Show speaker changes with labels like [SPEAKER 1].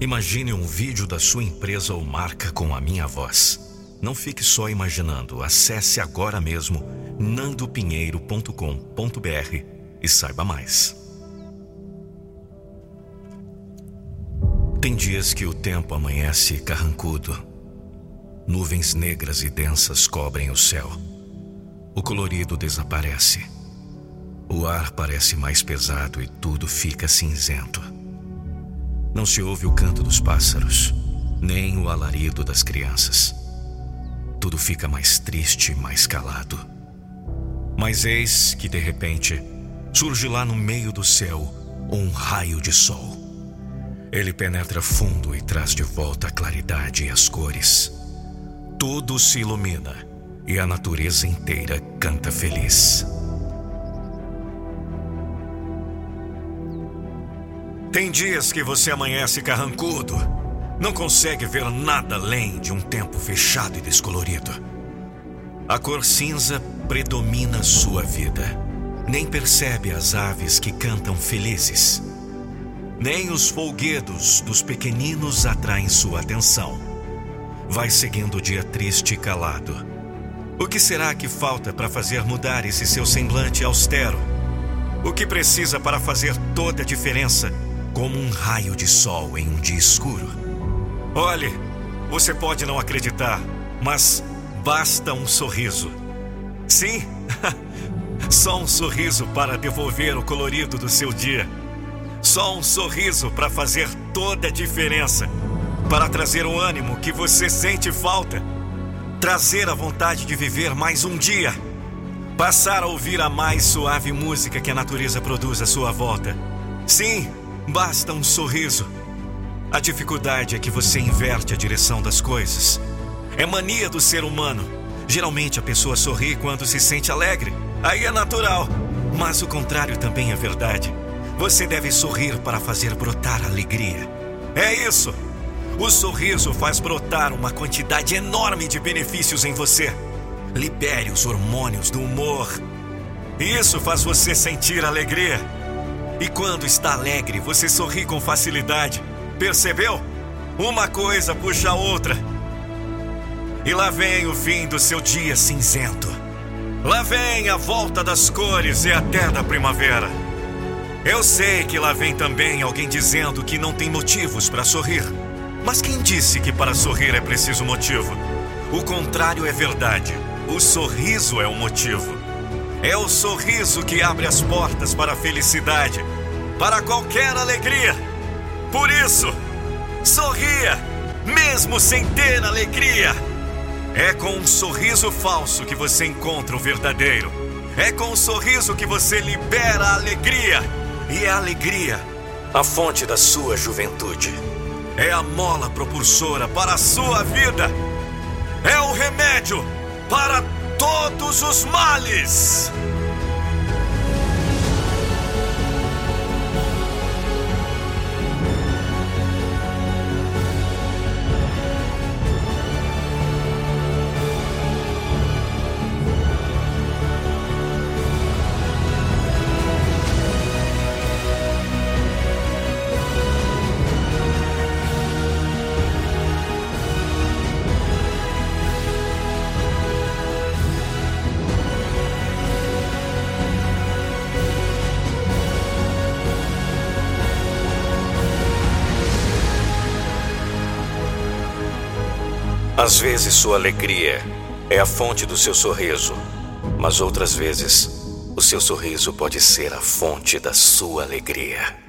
[SPEAKER 1] Imagine um vídeo da sua empresa ou marca com a minha voz. Não fique só imaginando. Acesse agora mesmo nandopinheiro.com.br e saiba mais. Tem dias que o tempo amanhece carrancudo. Nuvens negras e densas cobrem o céu. O colorido desaparece. O ar parece mais pesado e tudo fica cinzento. Não se ouve o canto dos pássaros, nem o alarido das crianças. Tudo fica mais triste e mais calado. Mas eis que, de repente, surge lá no meio do céu um raio de sol. Ele penetra fundo e traz de volta a claridade e as cores. Tudo se ilumina e a natureza inteira canta feliz. Tem dias que você amanhece carrancudo, não consegue ver nada além de um tempo fechado e descolorido. A cor cinza predomina sua vida. Nem percebe as aves que cantam felizes nem os folguedos dos pequeninos atraem sua atenção. Vai seguindo o dia triste e calado. O que será que falta para fazer mudar esse seu semblante austero? O que precisa para fazer toda a diferença, como um raio de sol em um dia escuro? Olhe, você pode não acreditar, mas basta um sorriso. Sim, só um sorriso para devolver o colorido do seu dia só um sorriso para fazer toda a diferença. Para trazer o ânimo que você sente falta. Trazer a vontade de viver mais um dia. Passar a ouvir a mais suave música que a natureza produz à sua volta. Sim, basta um sorriso. A dificuldade é que você inverte a direção das coisas. É mania do ser humano. Geralmente a pessoa sorri quando se sente alegre. Aí é natural. Mas o contrário também é verdade. Você deve sorrir para fazer brotar alegria. É isso! O sorriso faz brotar uma quantidade enorme de benefícios em você. Libere os hormônios do humor. Isso faz você sentir alegria. E quando está alegre, você sorri com facilidade. Percebeu? Uma coisa puxa a outra. E lá vem o fim do seu dia cinzento. Lá vem a volta das cores e até da primavera. Eu sei que lá vem também alguém dizendo que não tem motivos para sorrir. Mas quem disse que para sorrir é preciso motivo? O contrário é verdade. O sorriso é o motivo. É o sorriso que abre as portas para a felicidade, para qualquer alegria. Por isso, sorria, mesmo sem ter alegria. É com um sorriso falso que você encontra o verdadeiro. É com um sorriso que você libera a alegria e é a alegria, a fonte da sua juventude. É a mola propulsora para a sua vida. É o remédio para todos os males. Às vezes sua alegria é a fonte do seu sorriso, mas outras vezes o seu sorriso pode ser a fonte da sua alegria.